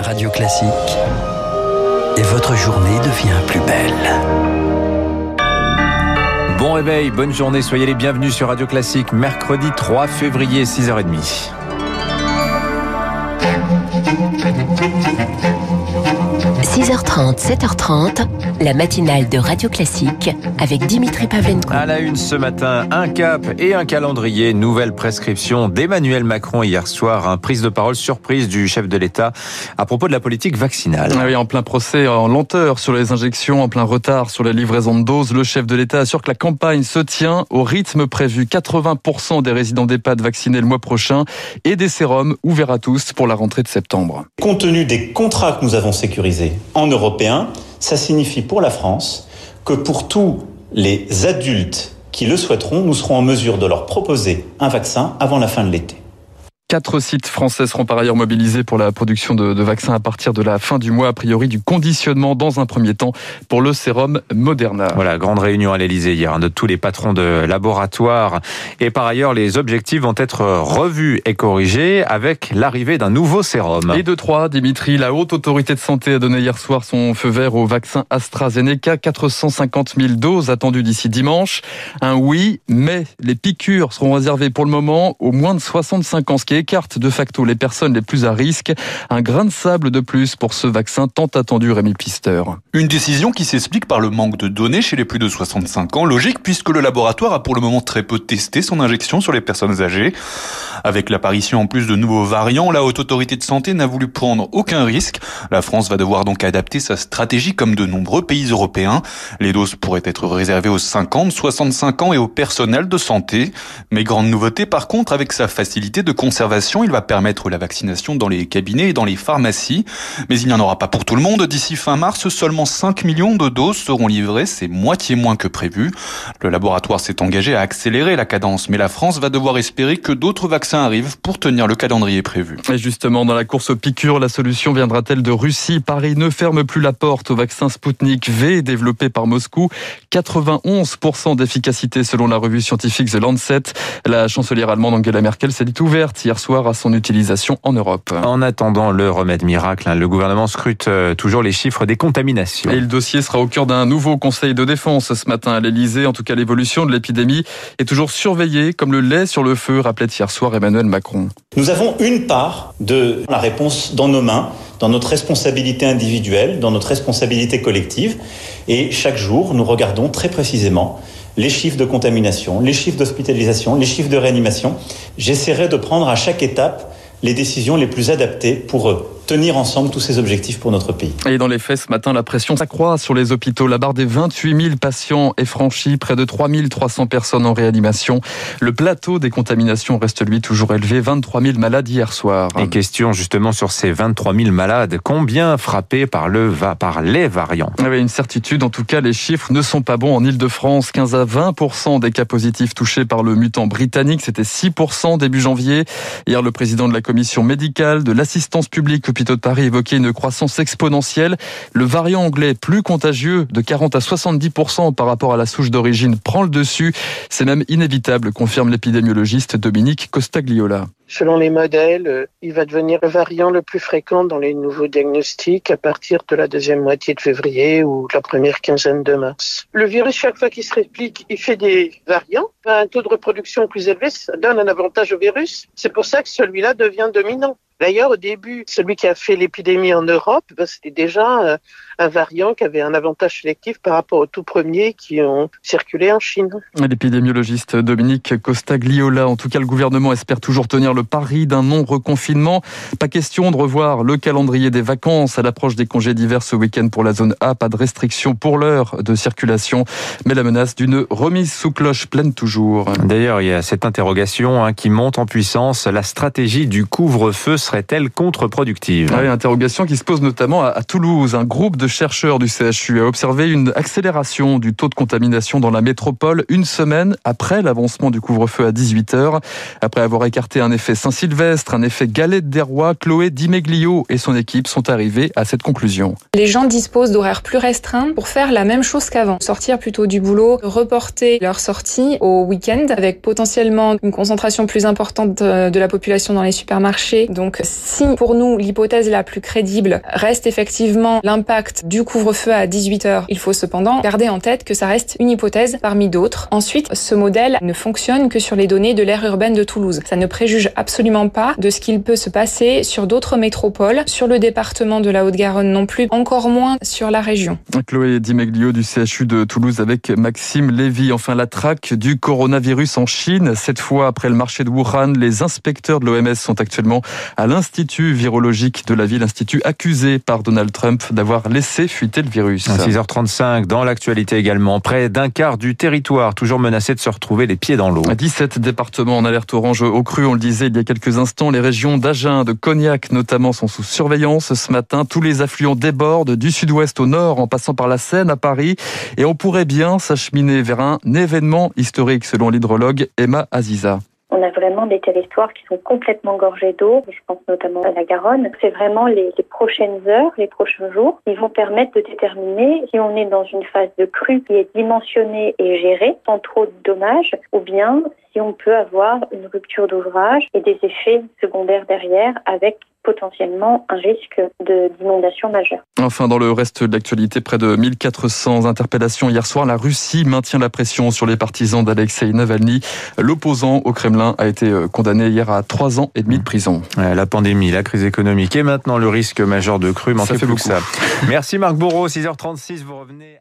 Radio Classique. Et votre journée devient plus belle. Bon réveil, bonne journée, soyez les bienvenus sur Radio Classique, mercredi 3 février, 6h30. 6h30, 7h30, la matinale de Radio Classique avec Dimitri Pavlenko. À la une ce matin, un cap et un calendrier. Nouvelle prescription d'Emmanuel Macron hier soir. Un prise de parole surprise du chef de l'État à propos de la politique vaccinale. Ah oui, en plein procès, en lenteur sur les injections, en plein retard sur la livraison de doses, le chef de l'État assure que la campagne se tient au rythme prévu. 80% des résidents d'EHPAD vaccinés le mois prochain et des sérums ouverts à tous pour la rentrée de septembre. Compte tenu des contrats que nous avons sécurisés en européen, ça signifie pour la France que pour tous les adultes qui le souhaiteront, nous serons en mesure de leur proposer un vaccin avant la fin de l'été. Quatre sites français seront par ailleurs mobilisés pour la production de, de, vaccins à partir de la fin du mois, a priori du conditionnement dans un premier temps pour le sérum Moderna. Voilà, grande réunion à l'Elysée hier hein, de tous les patrons de laboratoires. Et par ailleurs, les objectifs vont être revus et corrigés avec l'arrivée d'un nouveau sérum. Et de trois, Dimitri, la haute autorité de santé a donné hier soir son feu vert au vaccin AstraZeneca. 450 000 doses attendues d'ici dimanche. Un oui, mais les piqûres seront réservées pour le moment aux moins de 65 ans, ce qui écarte de facto les personnes les plus à risque. Un grain de sable de plus pour ce vaccin tant attendu, Rémi Pister. Une décision qui s'explique par le manque de données chez les plus de 65 ans. Logique puisque le laboratoire a pour le moment très peu testé son injection sur les personnes âgées. Avec l'apparition en plus de nouveaux variants, la haute autorité de santé n'a voulu prendre aucun risque. La France va devoir donc adapter sa stratégie comme de nombreux pays européens. Les doses pourraient être réservées aux 50, 65 ans et au personnel de santé. Mais grande nouveauté par contre avec sa facilité de conservation il va permettre la vaccination dans les cabinets et dans les pharmacies. Mais il n'y en aura pas pour tout le monde. D'ici fin mars, seulement 5 millions de doses seront livrées. C'est moitié moins que prévu. Le laboratoire s'est engagé à accélérer la cadence. Mais la France va devoir espérer que d'autres vaccins arrivent pour tenir le calendrier prévu. Et justement, dans la course aux piqûres, la solution viendra-t-elle de Russie? Paris ne ferme plus la porte au vaccin Sputnik V développé par Moscou. 91% d'efficacité selon la revue scientifique The Lancet. La chancelière allemande Angela Merkel s'est dit ouverte hier soir à son utilisation en Europe. En attendant le remède miracle, hein, le gouvernement scrute euh, toujours les chiffres des contaminations. Et le dossier sera au cœur d'un nouveau conseil de défense ce matin à l'Elysée. En tout cas, l'évolution de l'épidémie est toujours surveillée comme le lait sur le feu, rappelait hier soir Emmanuel Macron. Nous avons une part de la réponse dans nos mains dans notre responsabilité individuelle, dans notre responsabilité collective. Et chaque jour, nous regardons très précisément les chiffres de contamination, les chiffres d'hospitalisation, les chiffres de réanimation. J'essaierai de prendre à chaque étape les décisions les plus adaptées pour eux tenir ensemble tous ces objectifs pour notre pays. Et dans les faits, ce matin, la pression s'accroît sur les hôpitaux. La barre des 28 000 patients est franchie, près de 3 300 personnes en réanimation. Le plateau des contaminations reste lui toujours élevé, 23 000 malades hier soir. Et question justement sur ces 23 000 malades, combien frappés par, le, par les variants? Avec une certitude, en tout cas, les chiffres ne sont pas bons. En Ile-de-France, 15 à 20 des cas positifs touchés par le mutant britannique, c'était 6 début janvier. Hier, le président de la commission médicale de l'assistance publique hôpitaux de Paris évoquait une croissance exponentielle. Le variant anglais plus contagieux de 40 à 70% par rapport à la souche d'origine prend le dessus. C'est même inévitable, confirme l'épidémiologiste Dominique Costagliola. Selon les modèles, il va devenir le variant le plus fréquent dans les nouveaux diagnostics à partir de la deuxième moitié de février ou la première quinzaine de mars. Le virus, chaque fois qu'il se réplique, il fait des variants. Un taux de reproduction plus élevé, ça donne un avantage au virus. C'est pour ça que celui-là devient dominant. D'ailleurs, au début, celui qui a fait l'épidémie en Europe, ben, c'était déjà un variant qui avait un avantage sélectif par rapport aux tout premiers qui ont circulé en Chine. L'épidémiologiste Dominique Costagliola, en tout cas, le gouvernement espère toujours tenir le pari d'un non-reconfinement. Pas question de revoir le calendrier des vacances à l'approche des congés d'hiver ce week-end pour la zone A. Pas de restriction pour l'heure de circulation, mais la menace d'une remise sous cloche pleine toujours. D'ailleurs, il y a cette interrogation hein, qui monte en puissance. La stratégie du couvre-feu serait-elle contre-productive oui, Interrogation qui se pose notamment à Toulouse. Un groupe de chercheurs du CHU a observé une accélération du taux de contamination dans la métropole une semaine après l'avancement du couvre-feu à 18h. Après avoir écarté un effet Saint-Sylvestre, un effet galette des rois, Chloé Dimeglio et son équipe sont arrivés à cette conclusion. Les gens disposent d'horaires plus restreints pour faire la même chose qu'avant. Sortir plutôt du boulot, reporter leur sortie au week-end avec potentiellement une concentration plus importante de la population dans les supermarchés. Donc Si pour nous l'hypothèse la plus crédible reste effectivement l'impact du couvre-feu à 18 heures, il faut cependant garder en tête que ça reste une hypothèse parmi d'autres. Ensuite, ce modèle ne fonctionne que sur les données de l'aire urbaine de Toulouse. Ça ne préjuge absolument pas de ce qu'il peut se passer sur d'autres métropoles, sur le département de la Haute-Garonne non plus, encore moins sur la région. Chloé Dimeglio du CHU de Toulouse avec Maxime Lévy. Enfin, la traque du coronavirus en Chine. Cette fois, après le marché de Wuhan, les inspecteurs de l'OMS sont actuellement à l'Institut virologique de la ville, institut accusé par Donald Trump d'avoir laissé fuiter le virus. À 6h35, dans l'actualité également, près d'un quart du territoire toujours menacé de se retrouver les pieds dans l'eau. 17 départements en alerte orange au cru, on le disait il y a quelques instants. Les régions d'Agen, de Cognac notamment sont sous surveillance ce matin. Tous les affluents débordent du sud-ouest au nord en passant par la Seine à Paris. Et on pourrait bien s'acheminer vers un événement historique selon l'hydrologue Emma Aziza. On a vraiment des territoires qui sont complètement gorgés d'eau. Je pense notamment à la Garonne. C'est vraiment les, prochaines heures, les prochains jours, qui vont permettre de déterminer si on est dans une phase de crue qui est dimensionnée et gérée sans trop de dommages, ou bien si on peut avoir une rupture d'ouvrage et des effets secondaires derrière avec potentiellement un risque d'inondation majeure. Enfin, dans le reste de l'actualité, près de 1400 interpellations hier soir. La Russie maintient la pression sur les partisans d'Alexei Navalny. L'opposant au Kremlin a été euh, condamné hier à trois ans et demi de prison. La pandémie, la crise économique et maintenant le risque majeur de crue. Ça fait plus beaucoup. que ça. Merci Marc Bourreau, 6h36, vous revenez.